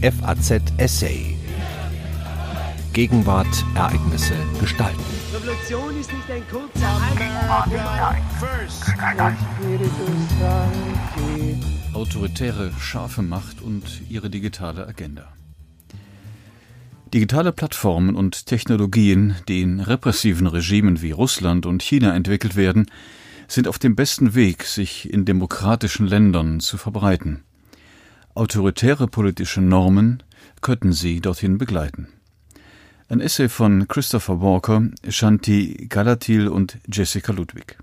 FAZ Essay. Gegenwart, Ereignisse, Gestalten. Revolution ist nicht ein kurzer Autoritäre, scharfe Macht und ihre digitale Agenda. Digitale Plattformen und Technologien, die in repressiven Regimen wie Russland und China entwickelt werden, sind auf dem besten Weg, sich in demokratischen Ländern zu verbreiten. Autoritäre politische Normen könnten sie dorthin begleiten. Ein Essay von Christopher Walker, Shanti Galatil und Jessica Ludwig.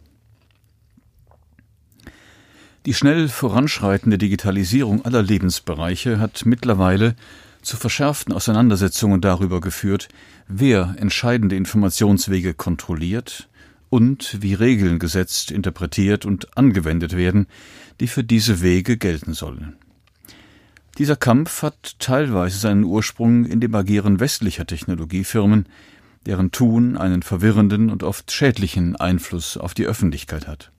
Die schnell voranschreitende Digitalisierung aller Lebensbereiche hat mittlerweile zu verschärften Auseinandersetzungen darüber geführt, wer entscheidende Informationswege kontrolliert und wie Regeln gesetzt, interpretiert und angewendet werden, die für diese Wege gelten sollen. Dieser Kampf hat teilweise seinen Ursprung in dem Agieren westlicher Technologiefirmen, deren Tun einen verwirrenden und oft schädlichen Einfluss auf die Öffentlichkeit hat.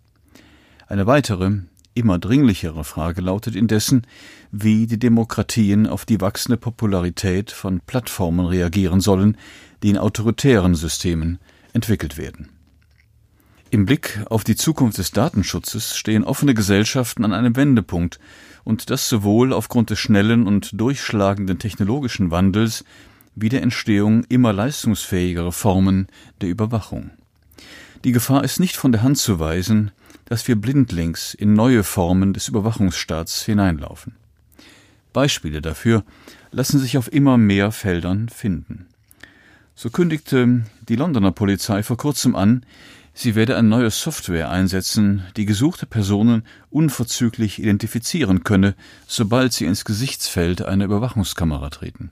Eine weitere, immer dringlichere Frage lautet indessen, wie die Demokratien auf die wachsende Popularität von Plattformen reagieren sollen, die in autoritären Systemen entwickelt werden. Im Blick auf die Zukunft des Datenschutzes stehen offene Gesellschaften an einem Wendepunkt, und das sowohl aufgrund des schnellen und durchschlagenden technologischen Wandels wie der Entstehung immer leistungsfähigerer Formen der Überwachung. Die Gefahr ist nicht von der Hand zu weisen, dass wir blindlings in neue Formen des Überwachungsstaats hineinlaufen. Beispiele dafür lassen sich auf immer mehr Feldern finden. So kündigte die Londoner Polizei vor kurzem an, Sie werde eine neue Software einsetzen, die gesuchte Personen unverzüglich identifizieren könne, sobald sie ins Gesichtsfeld einer Überwachungskamera treten.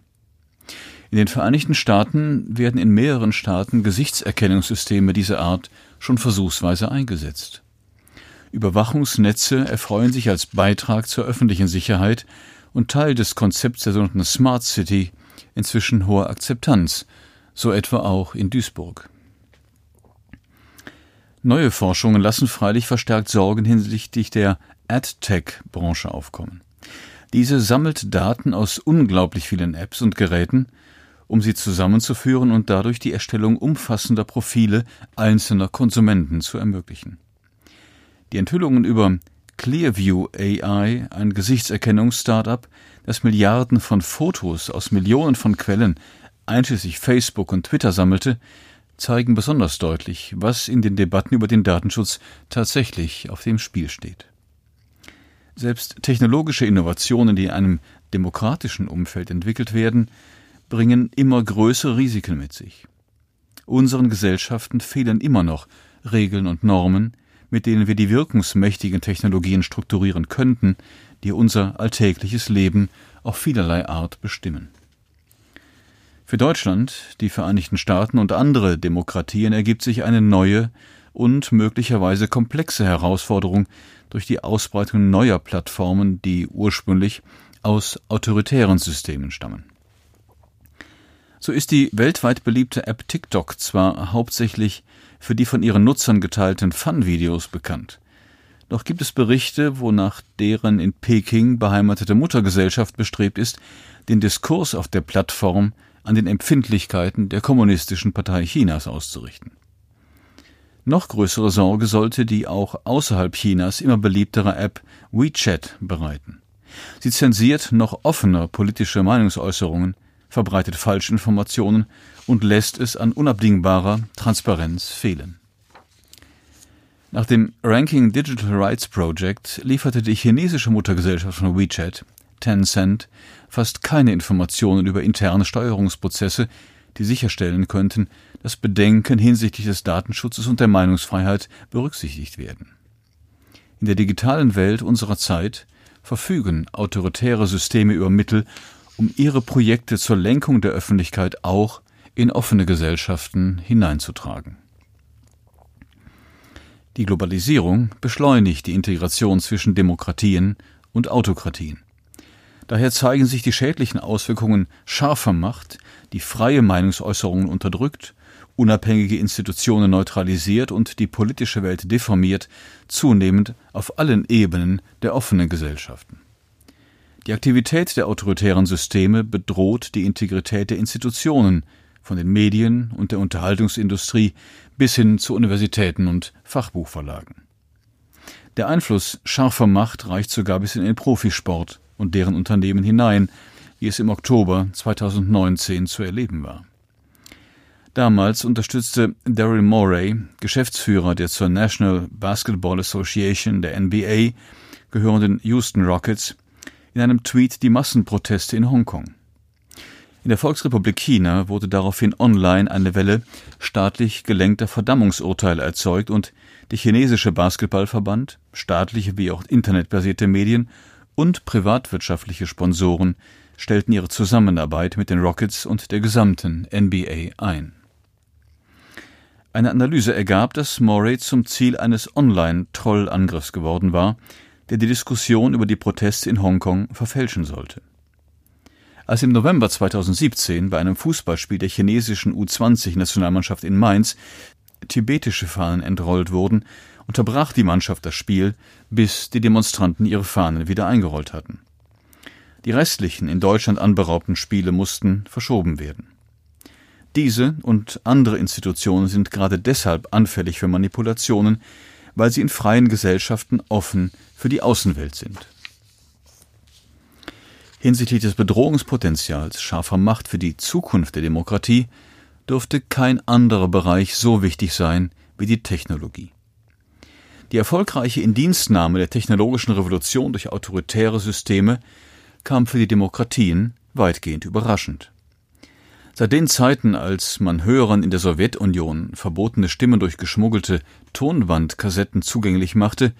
In den Vereinigten Staaten werden in mehreren Staaten Gesichtserkennungssysteme dieser Art schon versuchsweise eingesetzt. Überwachungsnetze erfreuen sich als Beitrag zur öffentlichen Sicherheit und Teil des Konzepts der sogenannten Smart City inzwischen hoher Akzeptanz, so etwa auch in Duisburg. Neue Forschungen lassen freilich verstärkt Sorgen hinsichtlich der AdTech-Branche aufkommen. Diese sammelt Daten aus unglaublich vielen Apps und Geräten, um sie zusammenzuführen und dadurch die Erstellung umfassender Profile einzelner Konsumenten zu ermöglichen. Die Enthüllungen über Clearview AI, ein Gesichtserkennungs-Startup, das Milliarden von Fotos aus Millionen von Quellen, einschließlich Facebook und Twitter sammelte, zeigen besonders deutlich, was in den Debatten über den Datenschutz tatsächlich auf dem Spiel steht. Selbst technologische Innovationen, die in einem demokratischen Umfeld entwickelt werden, bringen immer größere Risiken mit sich. Unseren Gesellschaften fehlen immer noch Regeln und Normen, mit denen wir die wirkungsmächtigen Technologien strukturieren könnten, die unser alltägliches Leben auf vielerlei Art bestimmen. Für Deutschland, die Vereinigten Staaten und andere Demokratien ergibt sich eine neue und möglicherweise komplexe Herausforderung durch die Ausbreitung neuer Plattformen, die ursprünglich aus autoritären Systemen stammen. So ist die weltweit beliebte App TikTok zwar hauptsächlich für die von ihren Nutzern geteilten Fun-Videos bekannt, doch gibt es Berichte, wonach deren in Peking beheimatete Muttergesellschaft bestrebt ist, den Diskurs auf der Plattform an den Empfindlichkeiten der Kommunistischen Partei Chinas auszurichten. Noch größere Sorge sollte die auch außerhalb Chinas immer beliebtere App WeChat bereiten. Sie zensiert noch offener politische Meinungsäußerungen, verbreitet Falschinformationen und lässt es an unabdingbarer Transparenz fehlen. Nach dem Ranking Digital Rights Project lieferte die chinesische Muttergesellschaft von WeChat Tencent fast keine Informationen über interne Steuerungsprozesse, die sicherstellen könnten, dass Bedenken hinsichtlich des Datenschutzes und der Meinungsfreiheit berücksichtigt werden. In der digitalen Welt unserer Zeit verfügen autoritäre Systeme über Mittel, um ihre Projekte zur Lenkung der Öffentlichkeit auch in offene Gesellschaften hineinzutragen. Die Globalisierung beschleunigt die Integration zwischen Demokratien und Autokratien. Daher zeigen sich die schädlichen Auswirkungen scharfer Macht, die freie Meinungsäußerungen unterdrückt, unabhängige Institutionen neutralisiert und die politische Welt deformiert, zunehmend auf allen Ebenen der offenen Gesellschaften. Die Aktivität der autoritären Systeme bedroht die Integrität der Institutionen, von den Medien und der Unterhaltungsindustrie bis hin zu Universitäten und Fachbuchverlagen. Der Einfluss scharfer Macht reicht sogar bis in den Profisport und deren Unternehmen hinein, wie es im Oktober 2019 zu erleben war. Damals unterstützte Daryl Morey, Geschäftsführer der zur National Basketball Association der NBA gehörenden Houston Rockets, in einem Tweet die Massenproteste in Hongkong. In der Volksrepublik China wurde daraufhin online eine Welle staatlich gelenkter Verdammungsurteile erzeugt und der chinesische Basketballverband, staatliche wie auch internetbasierte Medien und privatwirtschaftliche Sponsoren stellten ihre Zusammenarbeit mit den Rockets und der gesamten NBA ein. Eine Analyse ergab, dass Morey zum Ziel eines Online-Trollangriffs geworden war, der die Diskussion über die Proteste in Hongkong verfälschen sollte. Als im November 2017 bei einem Fußballspiel der chinesischen U20-Nationalmannschaft in Mainz tibetische Fahnen entrollt wurden, unterbrach die Mannschaft das Spiel, bis die Demonstranten ihre Fahnen wieder eingerollt hatten. Die restlichen in Deutschland anberaubten Spiele mussten verschoben werden. Diese und andere Institutionen sind gerade deshalb anfällig für Manipulationen, weil sie in freien Gesellschaften offen für die Außenwelt sind. Hinsichtlich des Bedrohungspotenzials scharfer Macht für die Zukunft der Demokratie dürfte kein anderer Bereich so wichtig sein wie die Technologie. Die erfolgreiche Indienstnahme der technologischen Revolution durch autoritäre Systeme kam für die Demokratien weitgehend überraschend. Seit den Zeiten, als man Hörern in der Sowjetunion verbotene Stimmen durch geschmuggelte Tonbandkassetten zugänglich machte,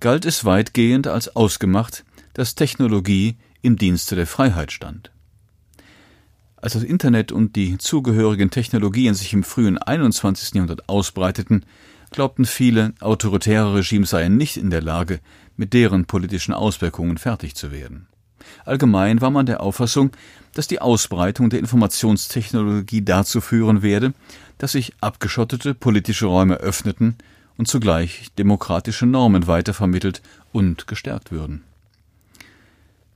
galt es weitgehend als ausgemacht, dass Technologie im Dienste der Freiheit stand. Als das Internet und die zugehörigen Technologien sich im frühen 21. Jahrhundert ausbreiteten, glaubten viele, autoritäre Regimes seien nicht in der Lage, mit deren politischen Auswirkungen fertig zu werden. Allgemein war man der Auffassung, dass die Ausbreitung der Informationstechnologie dazu führen werde, dass sich abgeschottete politische Räume öffneten und zugleich demokratische Normen weitervermittelt und gestärkt würden.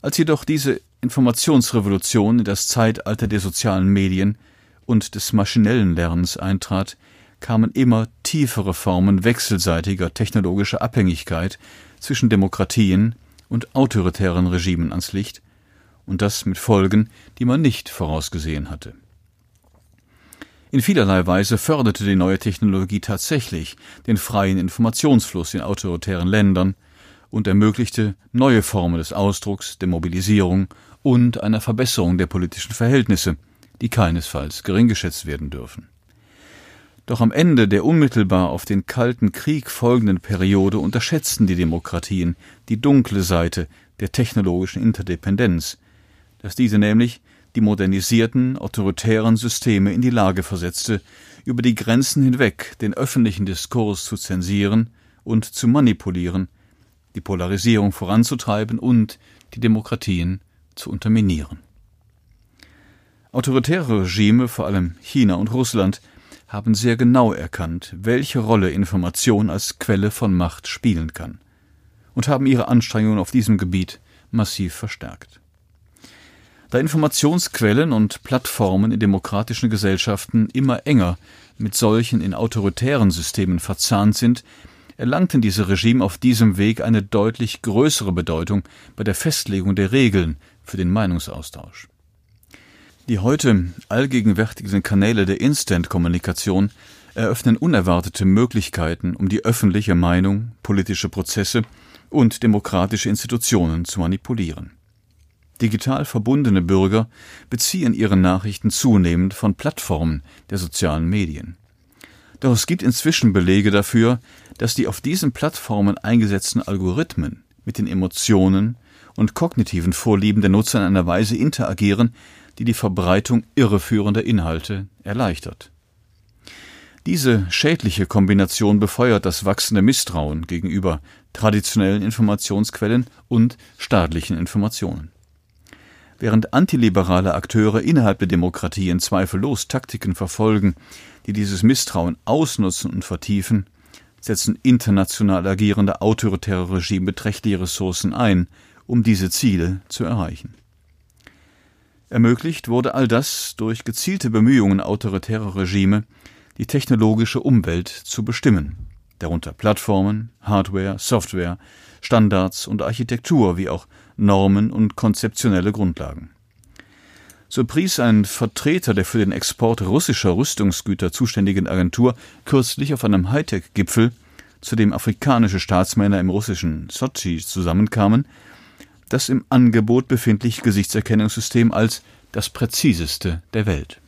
Als jedoch diese Informationsrevolution in das Zeitalter der sozialen Medien und des maschinellen Lernens eintrat, kamen immer tiefere Formen wechselseitiger technologischer Abhängigkeit zwischen Demokratien und autoritären Regimen ans Licht, und das mit Folgen, die man nicht vorausgesehen hatte. In vielerlei Weise förderte die neue Technologie tatsächlich den freien Informationsfluss in autoritären Ländern und ermöglichte neue Formen des Ausdrucks, der Mobilisierung und einer Verbesserung der politischen Verhältnisse, die keinesfalls gering geschätzt werden dürfen. Doch am Ende der unmittelbar auf den Kalten Krieg folgenden Periode unterschätzten die Demokratien die dunkle Seite der technologischen Interdependenz, dass diese nämlich die modernisierten autoritären Systeme in die Lage versetzte, über die Grenzen hinweg den öffentlichen Diskurs zu zensieren und zu manipulieren, die Polarisierung voranzutreiben und die Demokratien zu unterminieren. Autoritäre Regime, vor allem China und Russland, haben sehr genau erkannt, welche Rolle Information als Quelle von Macht spielen kann und haben ihre Anstrengungen auf diesem Gebiet massiv verstärkt. Da Informationsquellen und Plattformen in demokratischen Gesellschaften immer enger mit solchen in autoritären Systemen verzahnt sind, erlangten diese Regime auf diesem Weg eine deutlich größere Bedeutung bei der Festlegung der Regeln für den Meinungsaustausch. Die heute allgegenwärtigen Kanäle der Instant-Kommunikation eröffnen unerwartete Möglichkeiten, um die öffentliche Meinung, politische Prozesse und demokratische Institutionen zu manipulieren. Digital verbundene Bürger beziehen ihre Nachrichten zunehmend von Plattformen der sozialen Medien. Doch es gibt inzwischen Belege dafür, dass die auf diesen Plattformen eingesetzten Algorithmen mit den Emotionen und kognitiven Vorlieben der Nutzer in einer Weise interagieren, die die Verbreitung irreführender Inhalte erleichtert. Diese schädliche Kombination befeuert das wachsende Misstrauen gegenüber traditionellen Informationsquellen und staatlichen Informationen. Während antiliberale Akteure innerhalb der Demokratien zweifellos Taktiken verfolgen, die dieses Misstrauen ausnutzen und vertiefen, setzen international agierende autoritäre Regime beträchtliche Ressourcen ein, um diese Ziele zu erreichen. Ermöglicht wurde all das durch gezielte Bemühungen autoritärer Regime, die technologische Umwelt zu bestimmen, darunter Plattformen, Hardware, Software, Standards und Architektur wie auch Normen und konzeptionelle Grundlagen. So pries ein Vertreter der für den Export russischer Rüstungsgüter zuständigen Agentur kürzlich auf einem Hightech-Gipfel, zu dem afrikanische Staatsmänner im russischen Sochi zusammenkamen, das im Angebot befindliche Gesichtserkennungssystem als das präziseste der Welt.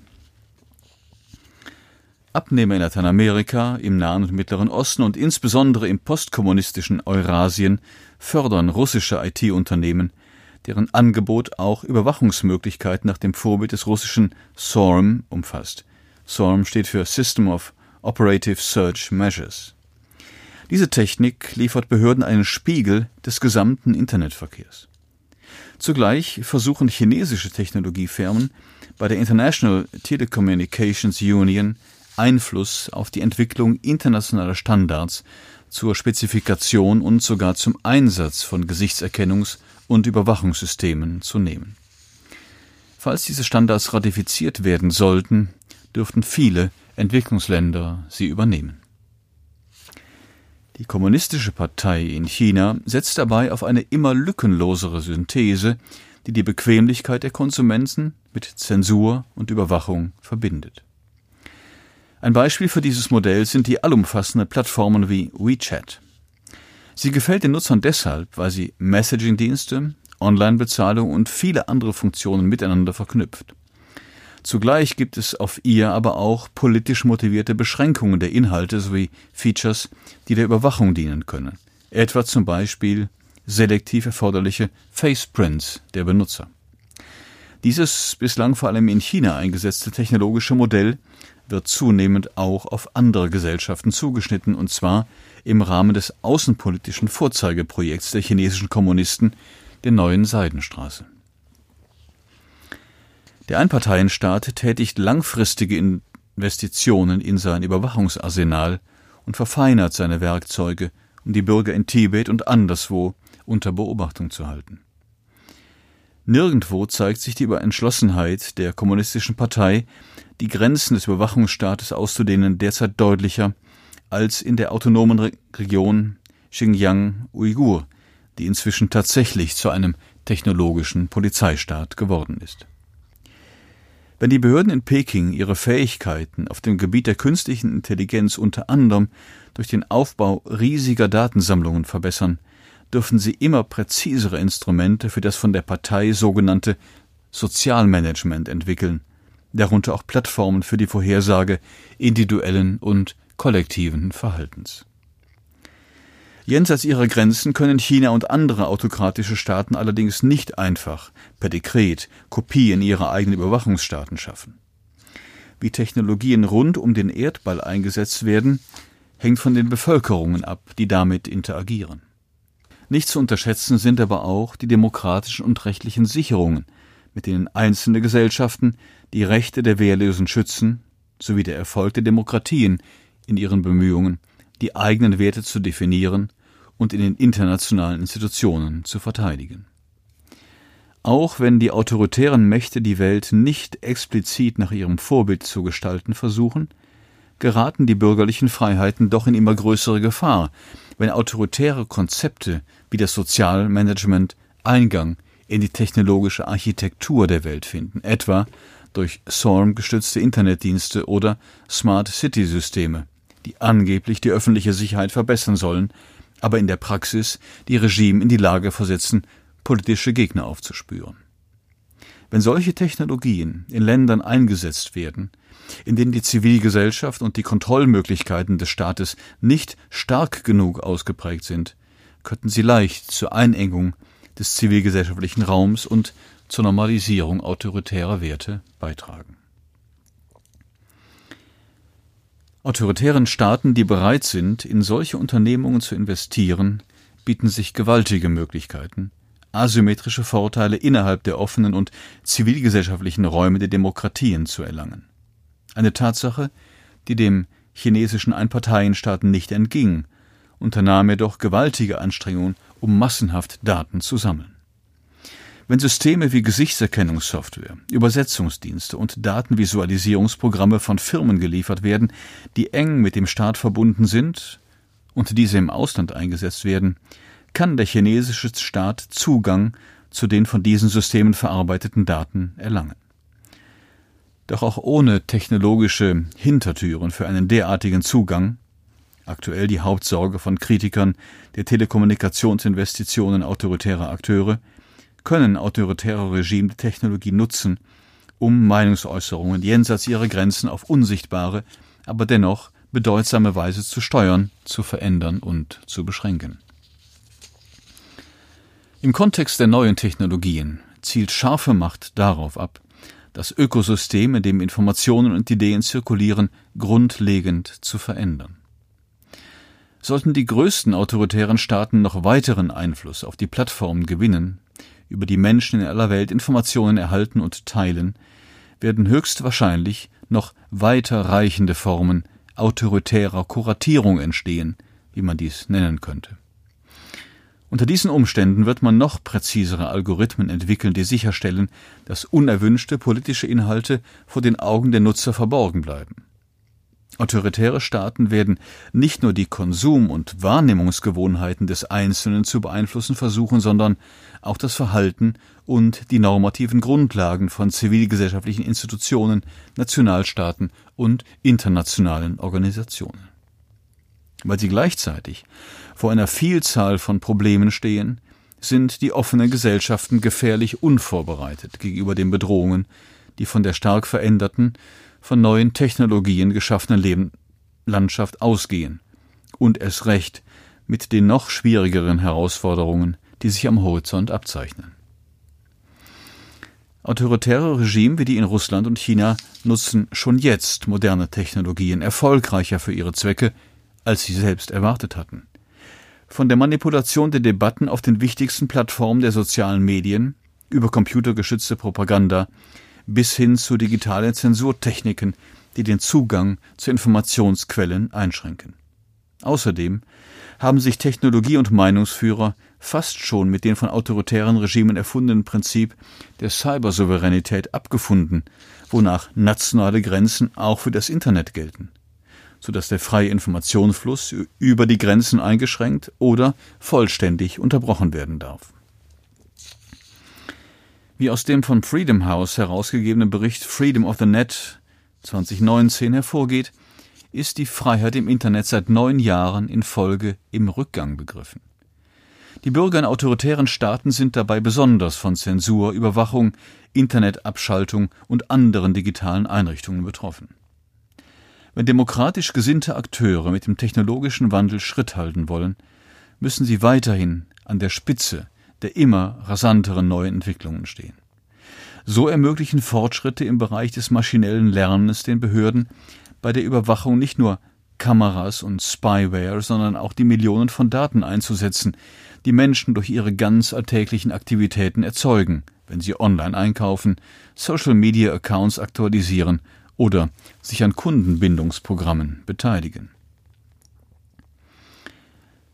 Abnehmer in Lateinamerika, im Nahen und Mittleren Osten und insbesondere im postkommunistischen Eurasien fördern russische IT-Unternehmen, deren Angebot auch Überwachungsmöglichkeiten nach dem Vorbild des russischen SORM umfasst. SORM steht für System of Operative Search Measures. Diese Technik liefert Behörden einen Spiegel des gesamten Internetverkehrs. Zugleich versuchen chinesische Technologiefirmen bei der International Telecommunications Union Einfluss auf die Entwicklung internationaler Standards zur Spezifikation und sogar zum Einsatz von Gesichtserkennungs- und Überwachungssystemen zu nehmen. Falls diese Standards ratifiziert werden sollten, dürften viele Entwicklungsländer sie übernehmen. Die Kommunistische Partei in China setzt dabei auf eine immer lückenlosere Synthese, die die Bequemlichkeit der Konsumenten mit Zensur und Überwachung verbindet. Ein Beispiel für dieses Modell sind die allumfassenden Plattformen wie WeChat. Sie gefällt den Nutzern deshalb, weil sie Messaging-Dienste, Online-Bezahlung und viele andere Funktionen miteinander verknüpft. Zugleich gibt es auf ihr aber auch politisch motivierte Beschränkungen der Inhalte sowie Features, die der Überwachung dienen können, etwa zum Beispiel selektiv erforderliche Faceprints der Benutzer. Dieses bislang vor allem in China eingesetzte technologische Modell wird zunehmend auch auf andere Gesellschaften zugeschnitten, und zwar im Rahmen des außenpolitischen Vorzeigeprojekts der chinesischen Kommunisten, der neuen Seidenstraße. Der Einparteienstaat tätigt langfristige Investitionen in sein Überwachungsarsenal und verfeinert seine Werkzeuge, um die Bürger in Tibet und anderswo unter Beobachtung zu halten. Nirgendwo zeigt sich die Entschlossenheit der kommunistischen Partei, die Grenzen des Überwachungsstaates auszudehnen, derzeit deutlicher als in der autonomen Re Region Xinjiang-Uigur, die inzwischen tatsächlich zu einem technologischen Polizeistaat geworden ist. Wenn die Behörden in Peking ihre Fähigkeiten auf dem Gebiet der künstlichen Intelligenz unter anderem durch den Aufbau riesiger Datensammlungen verbessern, dürfen sie immer präzisere Instrumente für das von der Partei sogenannte Sozialmanagement entwickeln, darunter auch Plattformen für die Vorhersage individuellen und kollektiven Verhaltens. Jenseits ihrer Grenzen können China und andere autokratische Staaten allerdings nicht einfach per Dekret Kopien ihrer eigenen Überwachungsstaaten schaffen. Wie Technologien rund um den Erdball eingesetzt werden, hängt von den Bevölkerungen ab, die damit interagieren. Nicht zu unterschätzen sind aber auch die demokratischen und rechtlichen Sicherungen, mit denen einzelne Gesellschaften die Rechte der Wehrlosen schützen, sowie der Erfolg der Demokratien in ihren Bemühungen, die eigenen Werte zu definieren und in den internationalen Institutionen zu verteidigen. Auch wenn die autoritären Mächte die Welt nicht explizit nach ihrem Vorbild zu gestalten versuchen, geraten die bürgerlichen Freiheiten doch in immer größere Gefahr, wenn autoritäre Konzepte wie das Sozialmanagement Eingang in die technologische Architektur der Welt finden, etwa durch SORM gestützte Internetdienste oder Smart City Systeme, die angeblich die öffentliche Sicherheit verbessern sollen, aber in der Praxis die Regime in die Lage versetzen, politische Gegner aufzuspüren. Wenn solche Technologien in Ländern eingesetzt werden, in denen die Zivilgesellschaft und die Kontrollmöglichkeiten des Staates nicht stark genug ausgeprägt sind, könnten sie leicht zur Einengung des zivilgesellschaftlichen Raums und zur Normalisierung autoritärer Werte beitragen. Autoritären Staaten, die bereit sind, in solche Unternehmungen zu investieren, bieten sich gewaltige Möglichkeiten, asymmetrische Vorteile innerhalb der offenen und zivilgesellschaftlichen Räume der Demokratien zu erlangen. Eine Tatsache, die dem chinesischen Einparteienstaat nicht entging, unternahm er doch gewaltige Anstrengungen, um massenhaft Daten zu sammeln. Wenn Systeme wie Gesichtserkennungssoftware, Übersetzungsdienste und Datenvisualisierungsprogramme von Firmen geliefert werden, die eng mit dem Staat verbunden sind und diese im Ausland eingesetzt werden, kann der chinesische Staat Zugang zu den von diesen Systemen verarbeiteten Daten erlangen. Doch auch ohne technologische Hintertüren für einen derartigen Zugang aktuell die Hauptsorge von Kritikern der Telekommunikationsinvestitionen autoritärer Akteure, können autoritäre Regime die Technologie nutzen, um Meinungsäußerungen jenseits ihrer Grenzen auf unsichtbare, aber dennoch bedeutsame Weise zu steuern, zu verändern und zu beschränken. Im Kontext der neuen Technologien zielt scharfe Macht darauf ab, das Ökosystem, in dem Informationen und Ideen zirkulieren, grundlegend zu verändern. Sollten die größten autoritären Staaten noch weiteren Einfluss auf die Plattformen gewinnen, über die Menschen in aller Welt Informationen erhalten und teilen, werden höchstwahrscheinlich noch weiter reichende Formen autoritärer Kuratierung entstehen, wie man dies nennen könnte. Unter diesen Umständen wird man noch präzisere Algorithmen entwickeln, die sicherstellen, dass unerwünschte politische Inhalte vor den Augen der Nutzer verborgen bleiben. Autoritäre Staaten werden nicht nur die Konsum- und Wahrnehmungsgewohnheiten des Einzelnen zu beeinflussen versuchen, sondern auch das Verhalten und die normativen Grundlagen von zivilgesellschaftlichen Institutionen, Nationalstaaten und internationalen Organisationen. Weil sie gleichzeitig vor einer Vielzahl von Problemen stehen, sind die offenen Gesellschaften gefährlich unvorbereitet gegenüber den Bedrohungen, die von der stark veränderten, von neuen Technologien geschaffenen Lebenslandschaft ausgehen und es recht mit den noch schwierigeren Herausforderungen, die sich am Horizont abzeichnen. Autoritäre Regime wie die in Russland und China nutzen schon jetzt moderne Technologien erfolgreicher für ihre Zwecke, als sie selbst erwartet hatten von der Manipulation der Debatten auf den wichtigsten Plattformen der sozialen Medien über computergeschützte Propaganda bis hin zu digitalen Zensurtechniken, die den Zugang zu Informationsquellen einschränken. Außerdem haben sich Technologie- und Meinungsführer fast schon mit dem von autoritären Regimen erfundenen Prinzip der Cybersouveränität abgefunden, wonach nationale Grenzen auch für das Internet gelten sodass der freie Informationsfluss über die Grenzen eingeschränkt oder vollständig unterbrochen werden darf. Wie aus dem von Freedom House herausgegebenen Bericht Freedom of the Net 2019 hervorgeht, ist die Freiheit im Internet seit neun Jahren in Folge im Rückgang begriffen. Die Bürger in autoritären Staaten sind dabei besonders von Zensur, Überwachung, Internetabschaltung und anderen digitalen Einrichtungen betroffen. Wenn demokratisch gesinnte Akteure mit dem technologischen Wandel Schritt halten wollen, müssen sie weiterhin an der Spitze der immer rasanteren neuen Entwicklungen stehen. So ermöglichen Fortschritte im Bereich des maschinellen Lernens den Behörden bei der Überwachung nicht nur Kameras und Spyware, sondern auch die Millionen von Daten einzusetzen, die Menschen durch ihre ganz alltäglichen Aktivitäten erzeugen, wenn sie online einkaufen, Social Media Accounts aktualisieren oder sich an Kundenbindungsprogrammen beteiligen.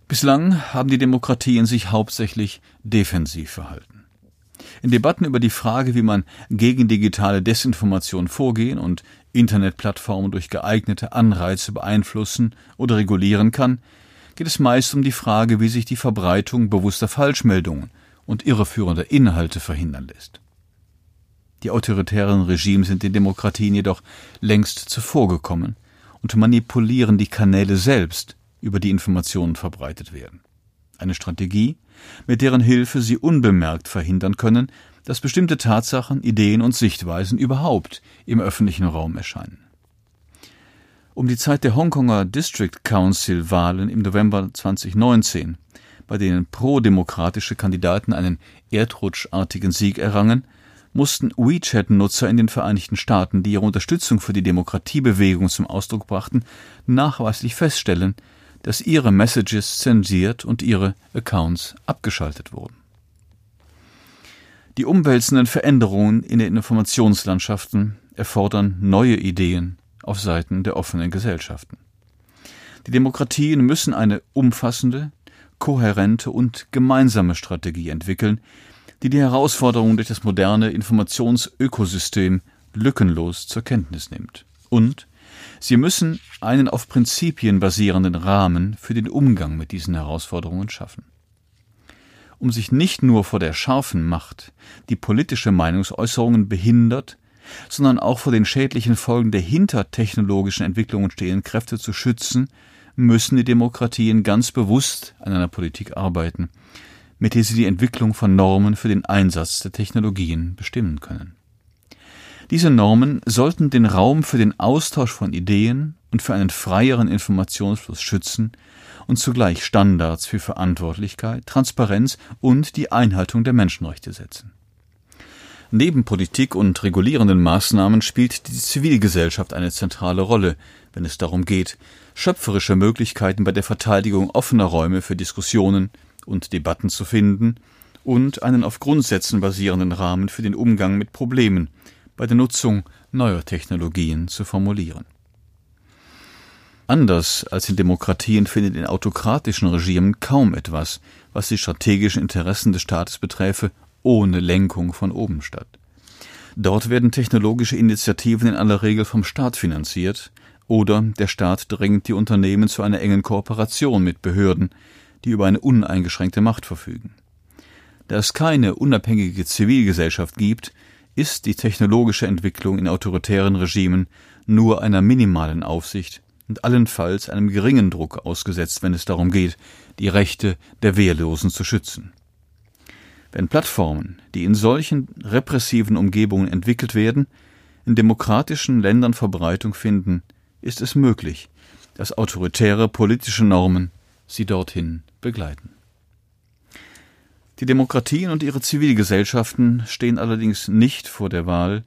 Bislang haben die Demokratien sich hauptsächlich defensiv verhalten. In Debatten über die Frage, wie man gegen digitale Desinformation vorgehen und Internetplattformen durch geeignete Anreize beeinflussen oder regulieren kann, geht es meist um die Frage, wie sich die Verbreitung bewusster Falschmeldungen und irreführender Inhalte verhindern lässt. Die autoritären Regime sind den Demokratien jedoch längst zuvorgekommen und manipulieren die Kanäle selbst, über die Informationen verbreitet werden. Eine Strategie, mit deren Hilfe sie unbemerkt verhindern können, dass bestimmte Tatsachen, Ideen und Sichtweisen überhaupt im öffentlichen Raum erscheinen. Um die Zeit der Hongkonger District Council Wahlen im November 2019, bei denen pro-demokratische Kandidaten einen erdrutschartigen Sieg errangen, mussten WeChat-Nutzer in den Vereinigten Staaten, die ihre Unterstützung für die Demokratiebewegung zum Ausdruck brachten, nachweislich feststellen, dass ihre Messages zensiert und ihre Accounts abgeschaltet wurden. Die umwälzenden Veränderungen in den Informationslandschaften erfordern neue Ideen auf Seiten der offenen Gesellschaften. Die Demokratien müssen eine umfassende, kohärente und gemeinsame Strategie entwickeln, die die Herausforderungen durch das moderne Informationsökosystem lückenlos zur Kenntnis nimmt. Und sie müssen einen auf Prinzipien basierenden Rahmen für den Umgang mit diesen Herausforderungen schaffen. Um sich nicht nur vor der scharfen Macht, die politische Meinungsäußerungen behindert, sondern auch vor den schädlichen Folgen der hinter technologischen Entwicklungen stehenden Kräfte zu schützen, müssen die Demokratien ganz bewusst an einer Politik arbeiten, mit der sie die Entwicklung von Normen für den Einsatz der Technologien bestimmen können. Diese Normen sollten den Raum für den Austausch von Ideen und für einen freieren Informationsfluss schützen und zugleich Standards für Verantwortlichkeit, Transparenz und die Einhaltung der Menschenrechte setzen. Neben Politik und regulierenden Maßnahmen spielt die Zivilgesellschaft eine zentrale Rolle, wenn es darum geht, schöpferische Möglichkeiten bei der Verteidigung offener Räume für Diskussionen und Debatten zu finden und einen auf Grundsätzen basierenden Rahmen für den Umgang mit Problemen bei der Nutzung neuer Technologien zu formulieren. Anders als in Demokratien findet in autokratischen Regimen kaum etwas, was die strategischen Interessen des Staates beträfe, ohne Lenkung von oben statt. Dort werden technologische Initiativen in aller Regel vom Staat finanziert, oder der Staat drängt die Unternehmen zu einer engen Kooperation mit Behörden, die über eine uneingeschränkte Macht verfügen. Da es keine unabhängige Zivilgesellschaft gibt, ist die technologische Entwicklung in autoritären Regimen nur einer minimalen Aufsicht und allenfalls einem geringen Druck ausgesetzt, wenn es darum geht, die Rechte der Wehrlosen zu schützen. Wenn Plattformen, die in solchen repressiven Umgebungen entwickelt werden, in demokratischen Ländern Verbreitung finden, ist es möglich, dass autoritäre politische Normen sie dorthin begleiten. Die Demokratien und ihre Zivilgesellschaften stehen allerdings nicht vor der Wahl,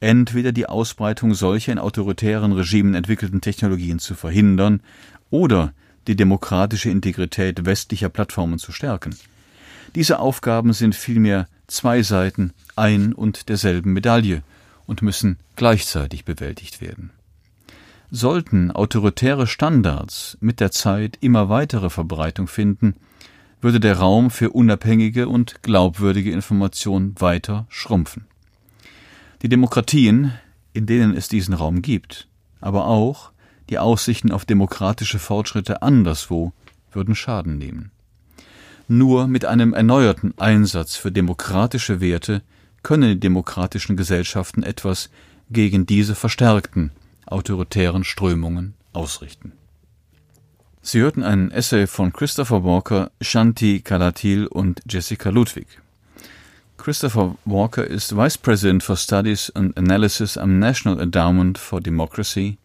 entweder die Ausbreitung solcher in autoritären Regimen entwickelten Technologien zu verhindern oder die demokratische Integrität westlicher Plattformen zu stärken. Diese Aufgaben sind vielmehr zwei Seiten ein und derselben Medaille und müssen gleichzeitig bewältigt werden. Sollten autoritäre Standards mit der Zeit immer weitere Verbreitung finden, würde der Raum für unabhängige und glaubwürdige Information weiter schrumpfen. Die Demokratien, in denen es diesen Raum gibt, aber auch die Aussichten auf demokratische Fortschritte anderswo würden Schaden nehmen. Nur mit einem erneuerten Einsatz für demokratische Werte können die demokratischen Gesellschaften etwas gegen diese verstärkten autoritären Strömungen ausrichten. Sie hörten einen Essay von Christopher Walker, Shanti Kalatil und Jessica Ludwig. Christopher Walker ist Vice President for Studies and Analysis am National Endowment for Democracy.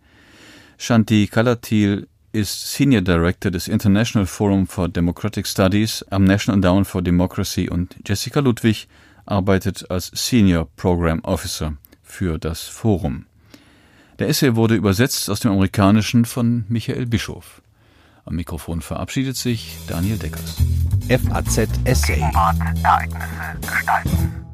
Shanti Kalatil ist Senior Director des International Forum for Democratic Studies am National Endowment for Democracy und Jessica Ludwig arbeitet als Senior Program Officer für das Forum. Der Essay wurde übersetzt aus dem Amerikanischen von Michael Bischof. Am Mikrofon verabschiedet sich Daniel Deckers. FAZ Essay. Ereignisse gestalten.